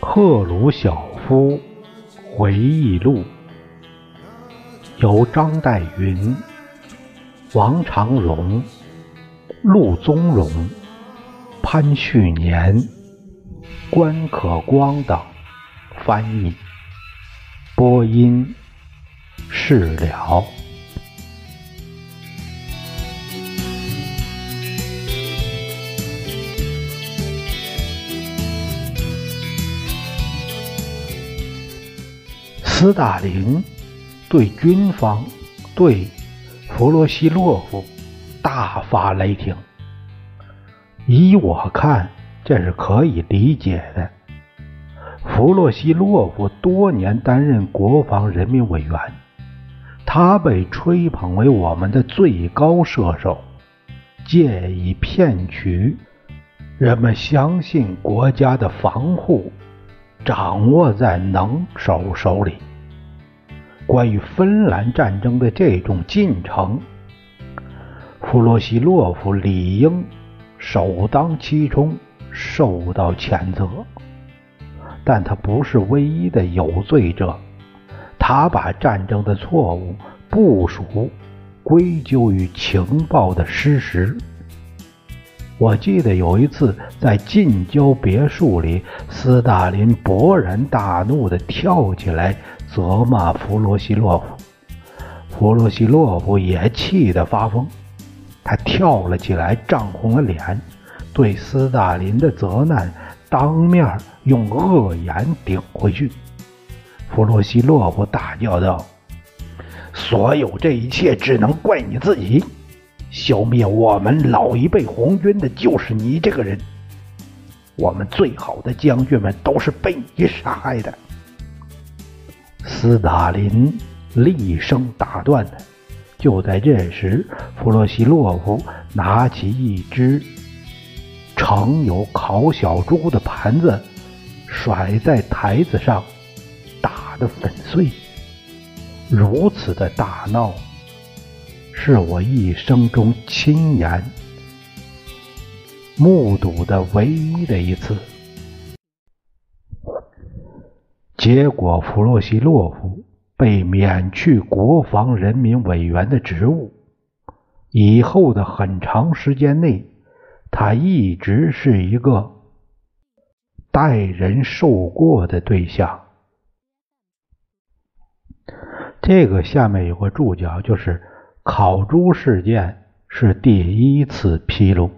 赫鲁晓夫回忆录，由张岱云、王长荣、陆宗荣、潘旭年、关可光等翻译，播音释了。斯大林对军方、对弗罗西洛夫大发雷霆。依我看，这是可以理解的。弗洛西洛夫多年担任国防人民委员，他被吹捧为我们的最高射手，借以骗取人们相信国家的防护掌握在能手手里。关于芬兰战争的这种进程，弗洛西洛夫理应首当其冲受到谴责，但他不是唯一的有罪者。他把战争的错误部署归咎于情报的失实。我记得有一次在近郊别墅里，斯大林勃然大怒地跳起来。责骂弗罗西洛夫，弗罗西洛夫也气得发疯，他跳了起来，涨红了脸，对斯大林的责难当面用恶言顶回去。弗洛西洛夫大叫道：“所有这一切只能怪你自己，消灭我们老一辈红军的就是你这个人，我们最好的将军们都是被你杀害的。”斯大林厉声打断他。就在这时，弗洛西洛夫拿起一只盛有烤小猪的盘子，甩在台子上，打得粉碎。如此的大闹，是我一生中亲眼目睹的唯一的一次。结果，弗洛西洛夫被免去国防人民委员的职务。以后的很长时间内，他一直是一个待人受过的对象。这个下面有个注脚，就是烤猪事件是第一次披露。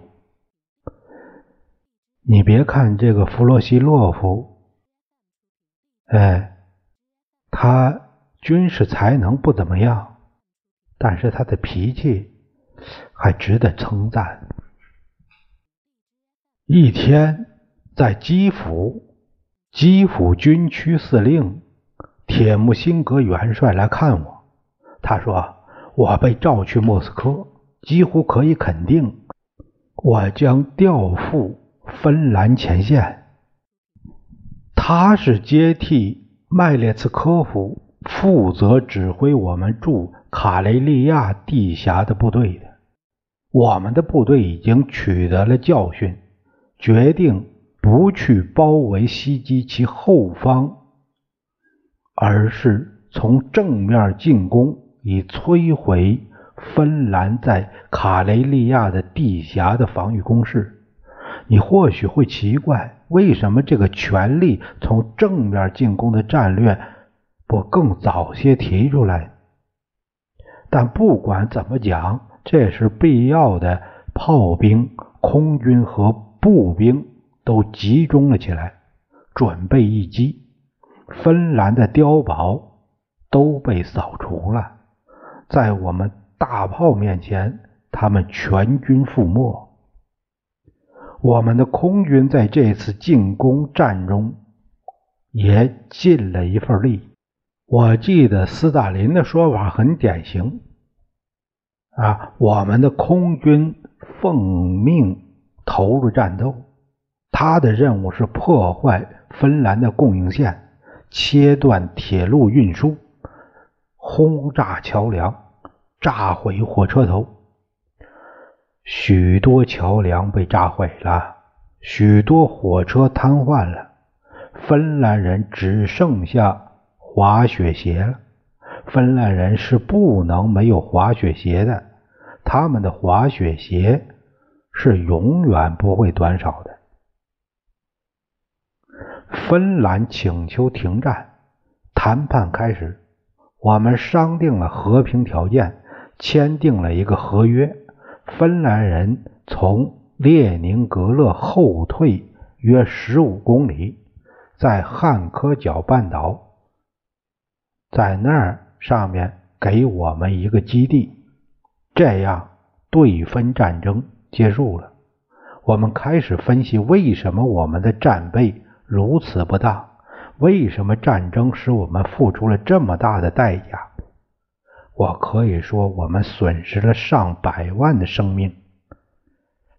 你别看这个弗洛西洛夫。哎，他军事才能不怎么样，但是他的脾气还值得称赞。一天，在基辅，基辅军区司令铁木辛格元帅来看我，他说：“我被召去莫斯科，几乎可以肯定，我将调赴芬兰前线。”他是接替麦列茨科夫负责指挥我们驻卡雷利亚地峡的部队的。我们的部队已经取得了教训，决定不去包围袭击其后方，而是从正面进攻，以摧毁芬兰在卡雷利亚的地峡的防御工事。你或许会奇怪，为什么这个全力从正面进攻的战略不更早些提出来？但不管怎么讲，这是必要的。炮兵、空军和步兵都集中了起来，准备一击。芬兰的碉堡都被扫除了，在我们大炮面前，他们全军覆没。我们的空军在这次进攻战中也尽了一份力。我记得斯大林的说法很典型啊，我们的空军奉命投入战斗，他的任务是破坏芬兰的供应线，切断铁路运输，轰炸桥梁，炸毁火车头。许多桥梁被炸毁了，许多火车瘫痪了。芬兰人只剩下滑雪鞋了。芬兰人是不能没有滑雪鞋的，他们的滑雪鞋是永远不会短少的。芬兰请求停战，谈判开始，我们商定了和平条件，签订了一个合约。芬兰人从列宁格勒后退约十五公里，在汉科角半岛，在那儿上面给我们一个基地，这样对分战争结束了。我们开始分析为什么我们的战备如此不当，为什么战争使我们付出了这么大的代价。我可以说，我们损失了上百万的生命。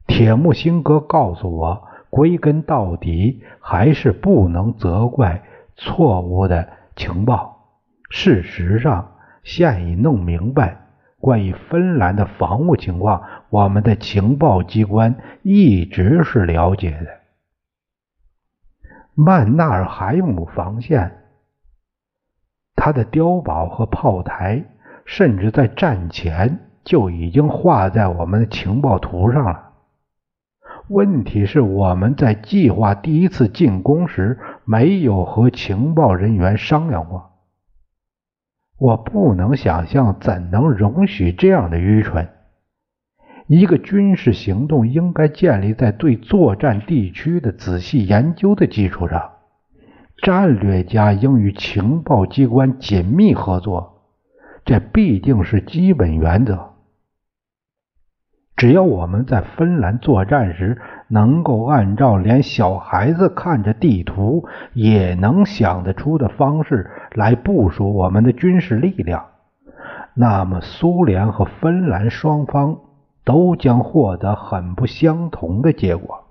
铁木辛哥告诉我，归根到底还是不能责怪错误的情报。事实上，现已弄明白，关于芬兰的防务情况，我们的情报机关一直是了解的。曼纳尔海姆防线，它的碉堡和炮台。甚至在战前就已经画在我们的情报图上了。问题是我们在计划第一次进攻时没有和情报人员商量过。我不能想象怎能容许这样的愚蠢。一个军事行动应该建立在对作战地区的仔细研究的基础上。战略家应与情报机关紧密合作。这必定是基本原则。只要我们在芬兰作战时能够按照连小孩子看着地图也能想得出的方式来部署我们的军事力量，那么苏联和芬兰双方都将获得很不相同的结果。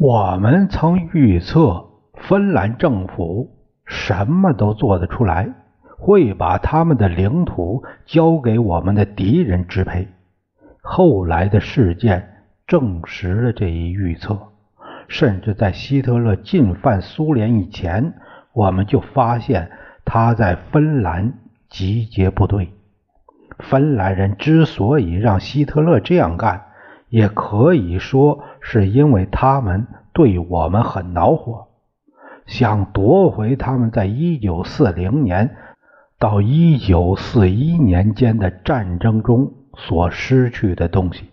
我们曾预测芬兰政府什么都做得出来。会把他们的领土交给我们的敌人支配。后来的事件证实了这一预测。甚至在希特勒进犯苏联以前，我们就发现他在芬兰集结部队。芬兰人之所以让希特勒这样干，也可以说是因为他们对我们很恼火，想夺回他们在一九四零年。到一九四一年间的战争中所失去的东西，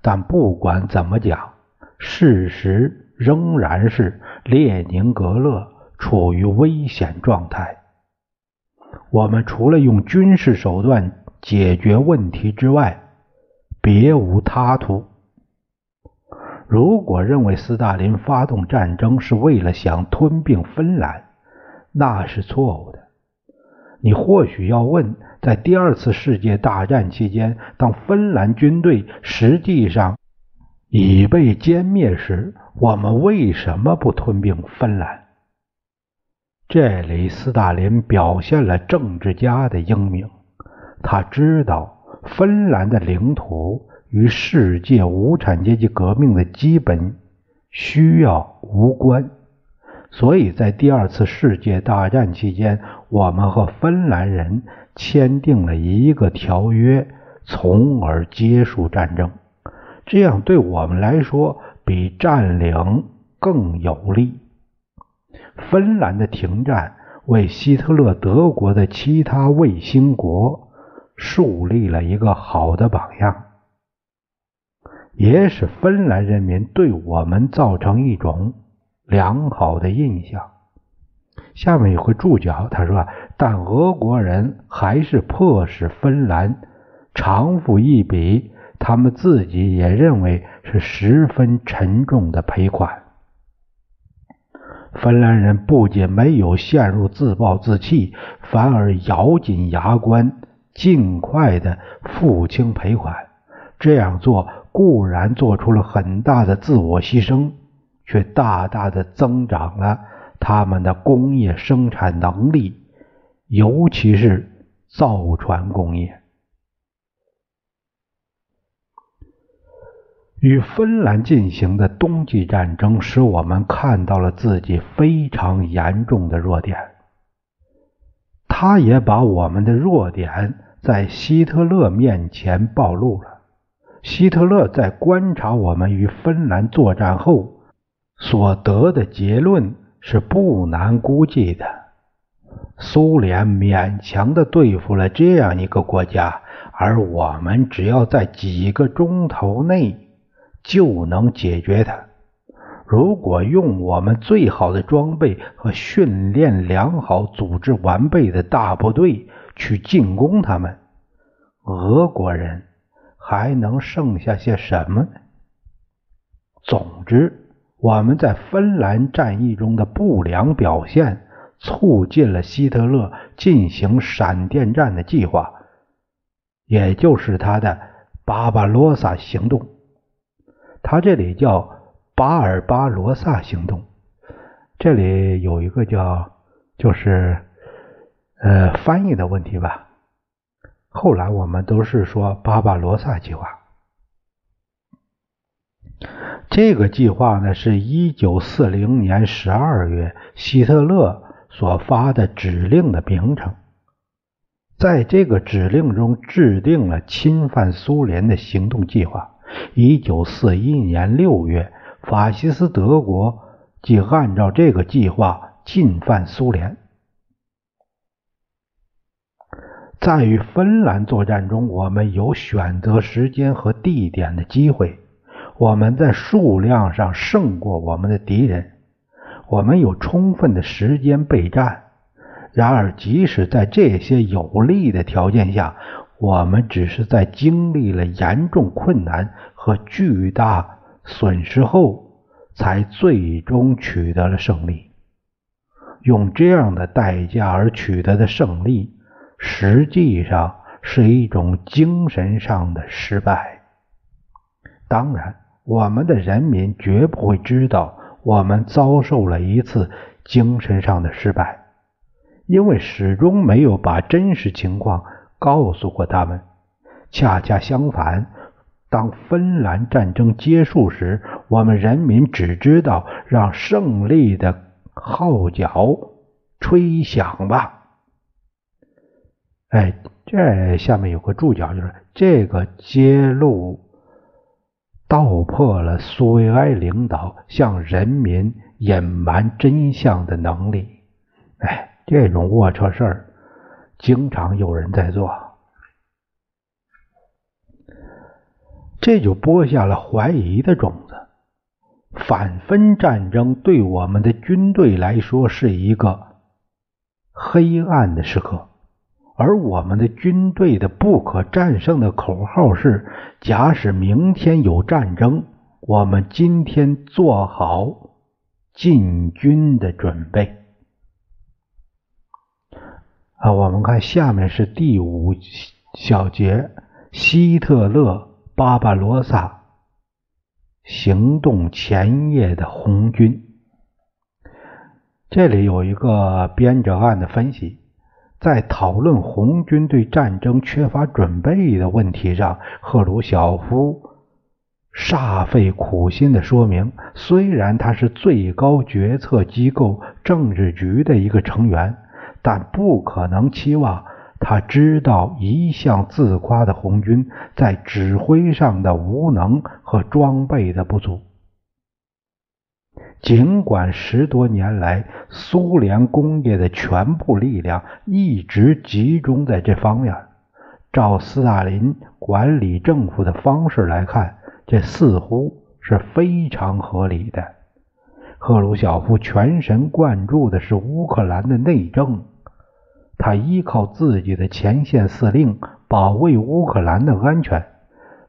但不管怎么讲，事实仍然是列宁格勒处于危险状态。我们除了用军事手段解决问题之外，别无他途。如果认为斯大林发动战争是为了想吞并芬兰，那是错误的。你或许要问，在第二次世界大战期间，当芬兰军队实际上已被歼灭时，我们为什么不吞并芬兰？这里，斯大林表现了政治家的英明。他知道芬兰的领土与世界无产阶级革命的基本需要无关。所以在第二次世界大战期间，我们和芬兰人签订了一个条约，从而结束战争。这样对我们来说比占领更有利。芬兰的停战为希特勒德国的其他卫星国树立了一个好的榜样，也使芬兰人民对我们造成一种。良好的印象。下面有个注脚，他说：“但俄国人还是迫使芬兰偿付一笔他们自己也认为是十分沉重的赔款。”芬兰人不仅没有陷入自暴自弃，反而咬紧牙关，尽快的付清赔款。这样做固然做出了很大的自我牺牲。却大大的增长了他们的工业生产能力，尤其是造船工业。与芬兰进行的冬季战争，使我们看到了自己非常严重的弱点。他也把我们的弱点在希特勒面前暴露了。希特勒在观察我们与芬兰作战后所得的结论是不难估计的：苏联勉强的对付了这样一个国家，而我们只要在几个钟头内。就能解决它。如果用我们最好的装备和训练良好、组织完备的大部队去进攻他们，俄国人还能剩下些什么？总之，我们在芬兰战役中的不良表现，促进了希特勒进行闪电战的计划，也就是他的巴巴罗萨行动。他这里叫巴尔巴罗萨行动，这里有一个叫就是呃翻译的问题吧。后来我们都是说巴巴罗萨计划。这个计划呢，是一九四零年十二月希特勒所发的指令的名称，在这个指令中制定了侵犯苏联的行动计划。一九四一年六月，法西斯德国即按照这个计划进犯苏联。在与芬兰作战中，我们有选择时间和地点的机会。我们在数量上胜过我们的敌人，我们有充分的时间备战。然而，即使在这些有利的条件下，我们只是在经历了严重困难和巨大损失后，才最终取得了胜利。用这样的代价而取得的胜利，实际上是一种精神上的失败。当然，我们的人民绝不会知道我们遭受了一次精神上的失败，因为始终没有把真实情况。告诉过他们，恰恰相反，当芬兰战争结束时，我们人民只知道让胜利的号角吹响吧。哎，这下面有个注脚，就是这个揭露道破了苏维埃领导向人民隐瞒真相的能力。哎，这种龌龊事儿。经常有人在做，这就播下了怀疑的种子。反分战争对我们的军队来说是一个黑暗的时刻，而我们的军队的不可战胜的口号是：假使明天有战争，我们今天做好进军的准备。啊，我们看下面是第五小节，希特勒巴巴罗萨行动前夜的红军。这里有一个编者案的分析，在讨论红军对战争缺乏准备的问题上，赫鲁晓夫煞费苦心的说明，虽然他是最高决策机构政治局的一个成员。但不可能期望他知道一向自夸的红军在指挥上的无能和装备的不足。尽管十多年来苏联工业的全部力量一直集中在这方面，照斯大林管理政府的方式来看，这似乎是非常合理的。赫鲁晓夫全神贯注的是乌克兰的内政。他依靠自己的前线司令保卫乌克兰的安全。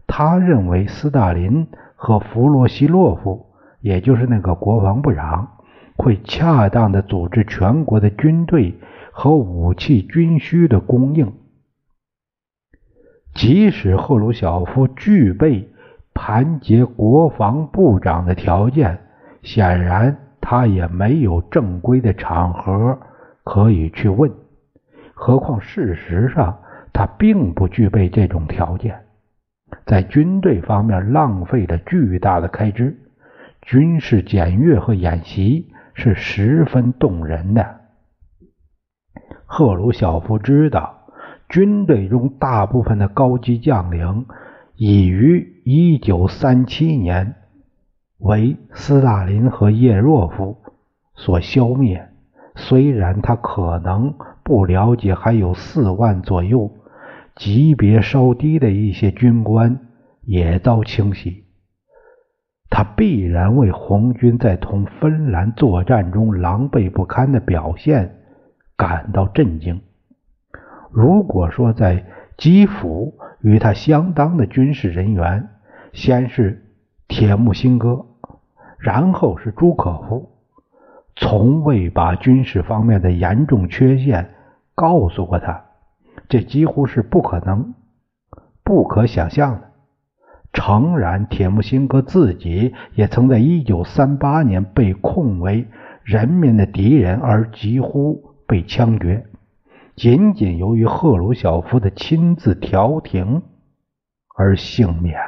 他认为斯大林和弗洛西洛夫，也就是那个国防部长，会恰当的组织全国的军队和武器军需的供应。即使赫鲁晓夫具备盘结国防部长的条件，显然他也没有正规的场合可以去问。何况事实上他并不具备这种条件，在军队方面浪费了巨大的开支，军事检阅和演习是十分动人的。赫鲁晓夫知道，军队中大部分的高级将领已于1937年为斯大林和叶若夫所消灭。虽然他可能不了解，还有四万左右级别稍低的一些军官也遭清洗。他必然为红军在同芬兰作战中狼狈不堪的表现感到震惊。如果说在基辅与他相当的军事人员，先是铁木辛哥，然后是朱可夫。从未把军事方面的严重缺陷告诉过他，这几乎是不可能、不可想象的。诚然，铁木辛哥自己也曾在1938年被控为人民的敌人而几乎被枪决，仅仅由于赫鲁晓夫的亲自调停而幸免。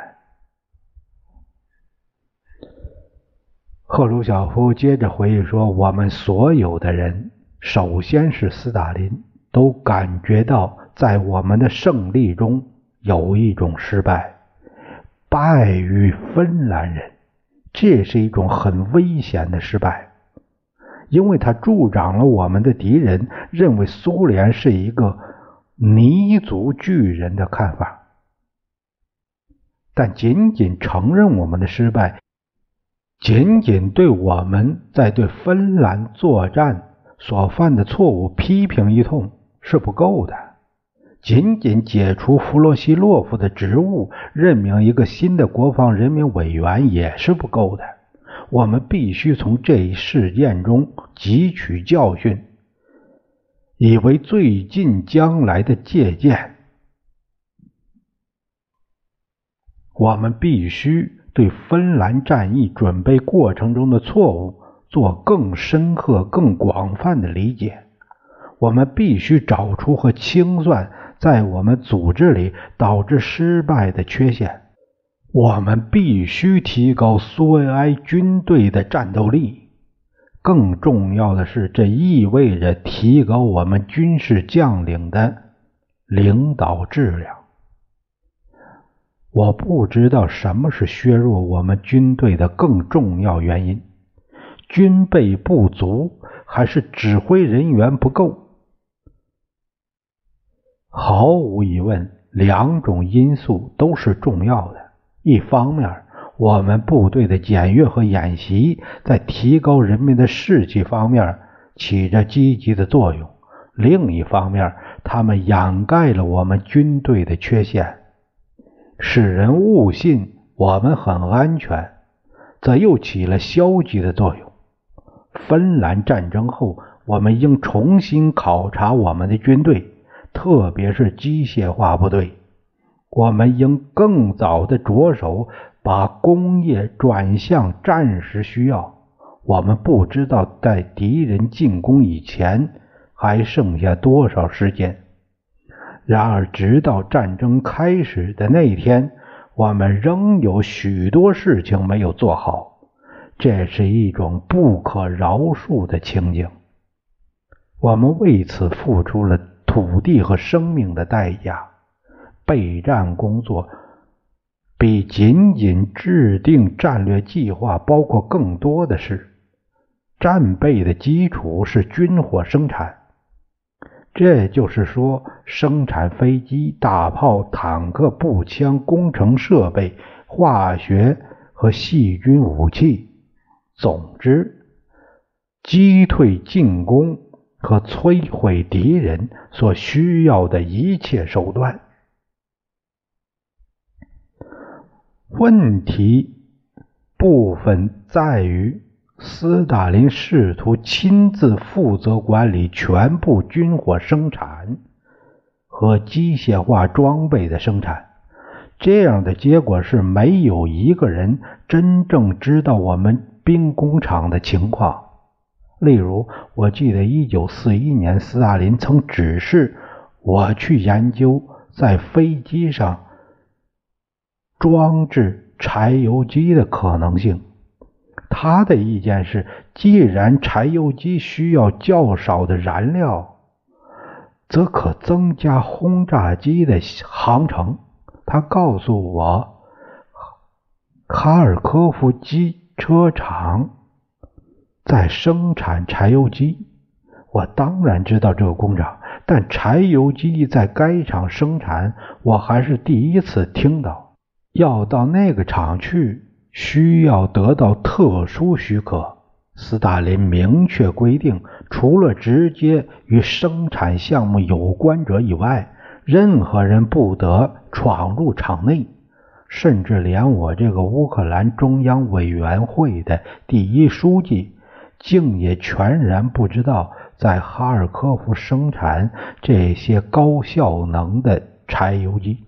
赫鲁晓夫接着回忆说：“我们所有的人，首先是斯大林，都感觉到在我们的胜利中有一种失败，败于芬兰人。这是一种很危险的失败，因为它助长了我们的敌人认为苏联是一个泥足巨人的看法。但仅仅承认我们的失败。”仅仅对我们在对芬兰作战所犯的错误批评一通是不够的，仅仅解除弗洛西洛夫的职务，任命一个新的国防人民委员也是不够的。我们必须从这一事件中汲取教训，以为最近将来的借鉴。我们必须。对芬兰战役准备过程中的错误做更深刻、更广泛的理解。我们必须找出和清算在我们组织里导致失败的缺陷。我们必须提高苏维埃军队的战斗力。更重要的是，这意味着提高我们军事将领的领导质量。我不知道什么是削弱我们军队的更重要原因：军备不足，还是指挥人员不够？毫无疑问，两种因素都是重要的。一方面，我们部队的检阅和演习在提高人民的士气方面起着积极的作用；另一方面，他们掩盖了我们军队的缺陷。使人误信我们很安全，则又起了消极的作用。芬兰战争后，我们应重新考察我们的军队，特别是机械化部队。我们应更早的着手把工业转向战时需要。我们不知道在敌人进攻以前还剩下多少时间。然而，直到战争开始的那一天，我们仍有许多事情没有做好。这是一种不可饶恕的情景。我们为此付出了土地和生命的代价。备战工作比仅仅制定战略计划包括更多的是。战备的基础是军火生产。这就是说，生产飞机、大炮、坦克、步枪、工程设备、化学和细菌武器，总之，击退进攻和摧毁敌人所需要的一切手段。问题部分在于。斯大林试图亲自负责管理全部军火生产和机械化装备的生产，这样的结果是没有一个人真正知道我们兵工厂的情况。例如，我记得1941年，斯大林曾指示我去研究在飞机上装置柴油机的可能性。他的意见是，既然柴油机需要较少的燃料，则可增加轰炸机的航程。他告诉我，哈尔科夫机车厂在生产柴油机。我当然知道这个工厂，但柴油机在该厂生产，我还是第一次听到。要到那个厂去。需要得到特殊许可。斯大林明确规定，除了直接与生产项目有关者以外，任何人不得闯入场内。甚至连我这个乌克兰中央委员会的第一书记，竟也全然不知道在哈尔科夫生产这些高效能的柴油机。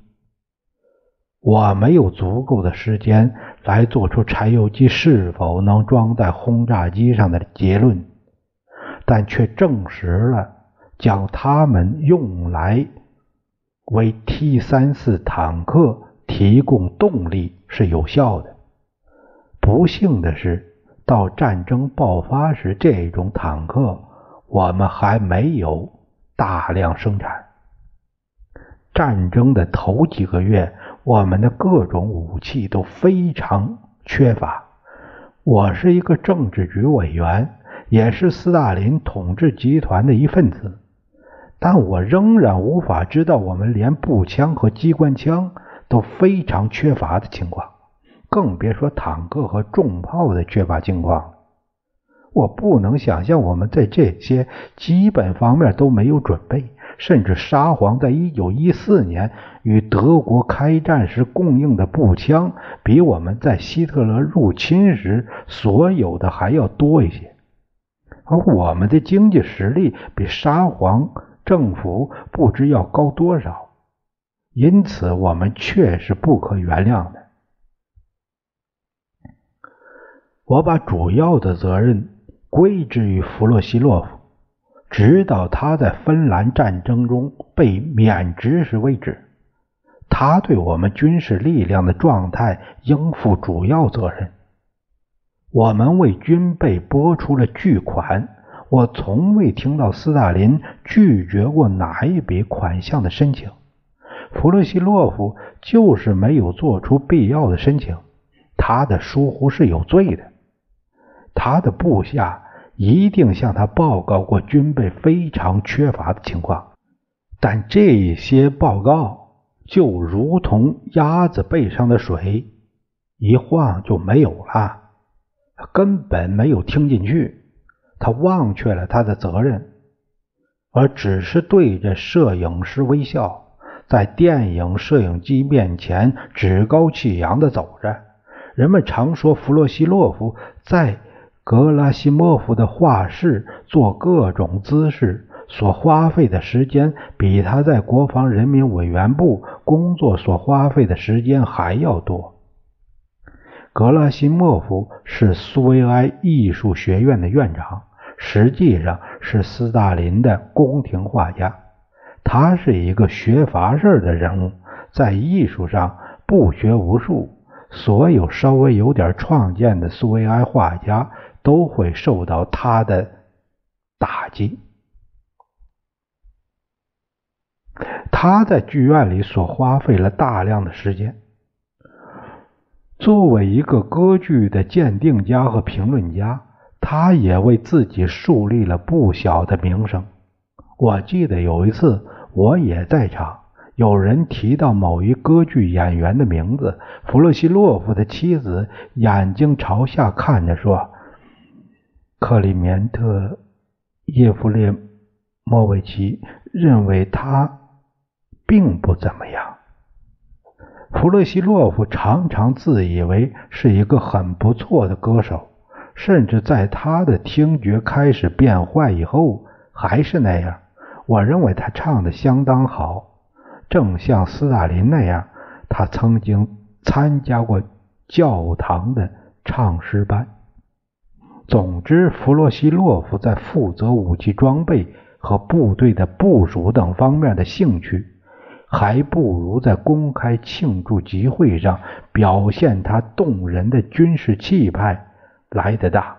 我没有足够的时间来做出柴油机是否能装在轰炸机上的结论，但却证实了将它们用来为 T 三四坦克提供动力是有效的。不幸的是，到战争爆发时，这种坦克我们还没有大量生产。战争的头几个月。我们的各种武器都非常缺乏。我是一个政治局委员，也是斯大林统治集团的一份子，但我仍然无法知道我们连步枪和机关枪都非常缺乏的情况，更别说坦克和重炮的缺乏情况。我不能想象我们在这些基本方面都没有准备。甚至沙皇在一九一四年与德国开战时供应的步枪，比我们在希特勒入侵时所有的还要多一些。而我们的经济实力比沙皇政府不知要高多少，因此我们确是不可原谅的。我把主要的责任归之于弗洛西洛夫。直到他在芬兰战争中被免职时为止，他对我们军事力量的状态应负主要责任。我们为军备拨出了巨款，我从未听到斯大林拒绝过哪一笔款项的申请。弗洛西洛夫就是没有做出必要的申请，他的疏忽是有罪的。他的部下。一定向他报告过军备非常缺乏的情况，但这些报告就如同鸭子背上的水，一晃就没有了。根本没有听进去，他忘却了他的责任，而只是对着摄影师微笑，在电影摄影机面前趾高气扬的走着。人们常说弗洛西洛夫在。格拉西莫夫的画室做各种姿势所花费的时间，比他在国防人民委员部工作所花费的时间还要多。格拉西莫夫是苏维埃艺术学院的院长，实际上是斯大林的宫廷画家。他是一个学法事的人物，在艺术上不学无术。所有稍微有点创建的苏维埃画家。都会受到他的打击。他在剧院里所花费了大量的时间。作为一个歌剧的鉴定家和评论家，他也为自己树立了不小的名声。我记得有一次，我也在场，有人提到某一歌剧演员的名字，弗洛西洛夫的妻子眼睛朝下看着说。克里缅特叶夫列莫维奇认为他并不怎么样。弗洛西洛夫常常自以为是一个很不错的歌手，甚至在他的听觉开始变坏以后还是那样。我认为他唱的相当好，正像斯大林那样，他曾经参加过教堂的唱诗班。总之，弗洛西洛夫在负责武器装备和部队的部署等方面的兴趣，还不如在公开庆祝集会上表现他动人的军事气派来得大。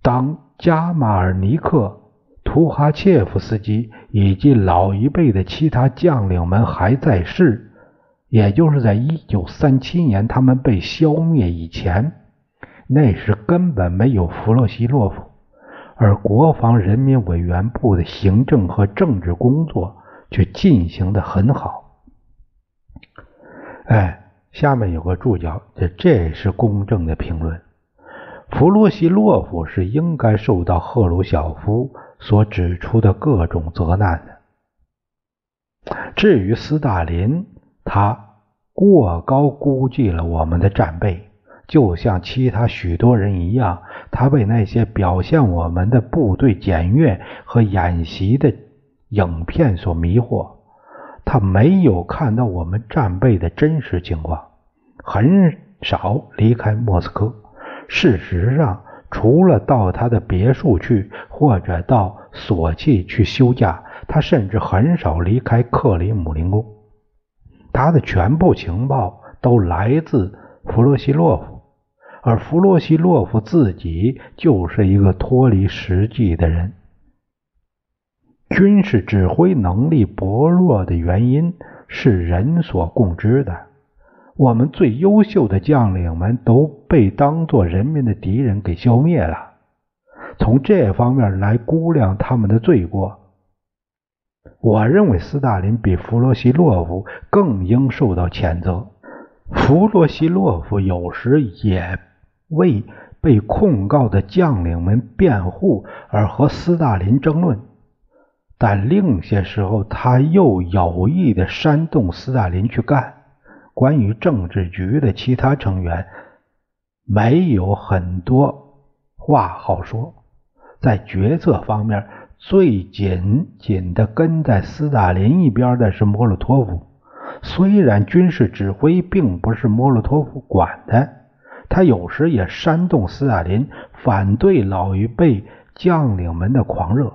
当加马尔尼克、图哈切夫斯基以及老一辈的其他将领们还在世，也就是在一九三七年他们被消灭以前，那时根本没有弗洛西洛夫。而国防人民委员部的行政和政治工作却进行的很好。哎，下面有个注脚，这这是公正的评论。弗洛西洛夫是应该受到赫鲁晓夫所指出的各种责难的。至于斯大林，他过高估计了我们的战备。就像其他许多人一样，他被那些表现我们的部队检阅和演习的影片所迷惑。他没有看到我们战备的真实情况，很少离开莫斯科。事实上，除了到他的别墅去，或者到索契去休假，他甚至很少离开克里姆林宫。他的全部情报都来自弗洛西洛夫。而弗洛西洛夫自己就是一个脱离实际的人。军事指挥能力薄弱的原因是人所共知的。我们最优秀的将领们都被当作人民的敌人给消灭了。从这方面来估量他们的罪过，我认为斯大林比弗洛西洛夫更应受到谴责。弗洛西洛夫有时也。为被控告的将领们辩护而和斯大林争论，但另些时候他又有意的煽动斯大林去干。关于政治局的其他成员，没有很多话好说。在决策方面，最紧紧的跟在斯大林一边的是莫洛托夫，虽然军事指挥并不是莫洛托夫管的。他有时也煽动斯大林反对老一辈将领们的狂热，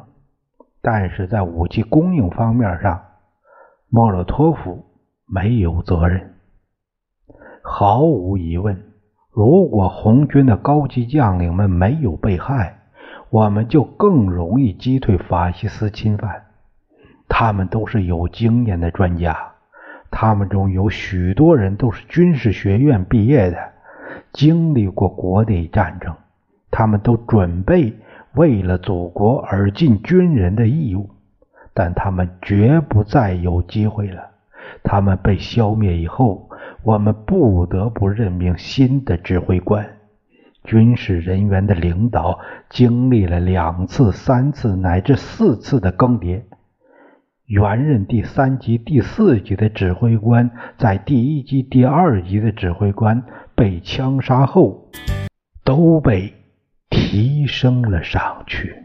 但是在武器供应方面上，莫洛托夫没有责任。毫无疑问，如果红军的高级将领们没有被害，我们就更容易击退法西斯侵犯。他们都是有经验的专家，他们中有许多人都是军事学院毕业的。经历过国内战争，他们都准备为了祖国而尽军人的义务，但他们绝不再有机会了。他们被消灭以后，我们不得不任命新的指挥官。军事人员的领导经历了两次、三次乃至四次的更迭。原任第三级、第四级的指挥官，在第一级、第二级的指挥官。被枪杀后，都被提升了上去。